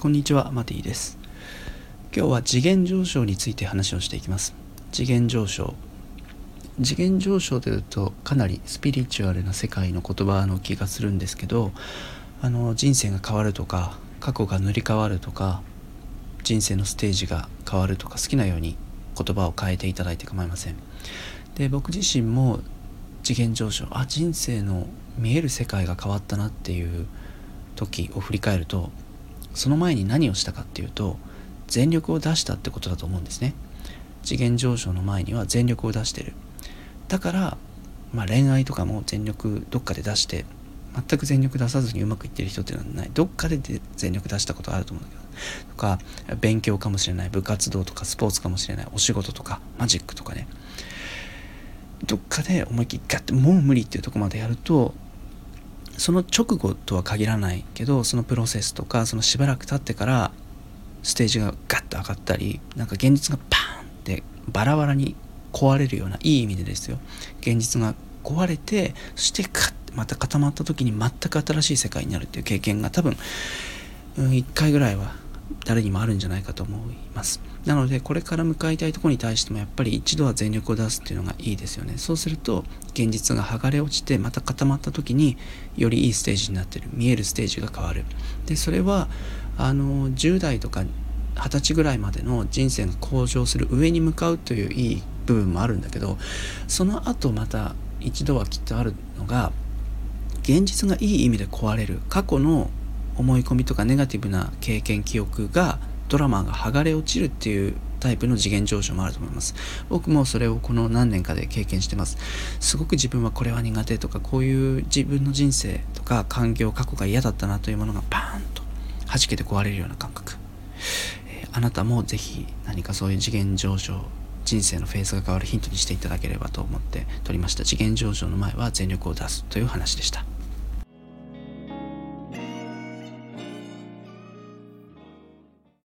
こんにちはマティです。今日は次元上昇について話をしていきます。次元上昇。次元上昇というとかなりスピリチュアルな世界の言葉の気がするんですけどあの人生が変わるとか過去が塗り替わるとか人生のステージが変わるとか好きなように言葉を変えていただいて構いません。で僕自身も次元上昇。あ人生の見える世界が変わったなっていう時を振り返るとその前に何をしたかっていうと全力を出したってことだと思うんですね。次元上昇の前には全力を出してる。だから、まあ、恋愛とかも全力どっかで出して全く全力出さずにうまくいってる人っていうのはない。どっかで全力出したことあると思うんだけどとか勉強かもしれない。部活動とかスポーツかもしれない。お仕事とかマジックとかね。どっかで思いっきりガッてもう無理っていうとこまでやるとその直後とは限らないけどそのプロセスとかそのしばらく経ってからステージがガッと上がったりなんか現実がパーンってバラバラに壊れるようないい意味でですよ。現実が壊れてそしてカッまた固まった時に全く新しい世界になるっていう経験が多分、うん、1回ぐらいは誰にもあるんじゃないかと思います。なのでこれから向かいたいとこに対してもやっぱり一度は全力を出すっていうのがいいですよね。そうすると現実が剥がれ落ちてまた固まった時によりいいステージになってる。見えるステージが変わる。でそれはあの10代とか20歳ぐらいまでの人生が向上する上に向かうといういい部分もあるんだけどその後また一度はきっとあるのが現実がいい意味で壊れる。過去の思い込みとかネガティブな経験記憶がドラマが剥がれ落ちるっていうタイプの次元上昇もあると思います。僕もそれをこの何年かで経験してます。すごく自分はこれは苦手とかこういう自分の人生とか環境過去が嫌だったなというものがパーンと弾けて壊れるような感覚、えー、あなたもぜひ何かそういう次元上昇人生のフェーズが変わるヒントにしていただければと思って撮りました。次元上昇の前は全力を出すという話でした。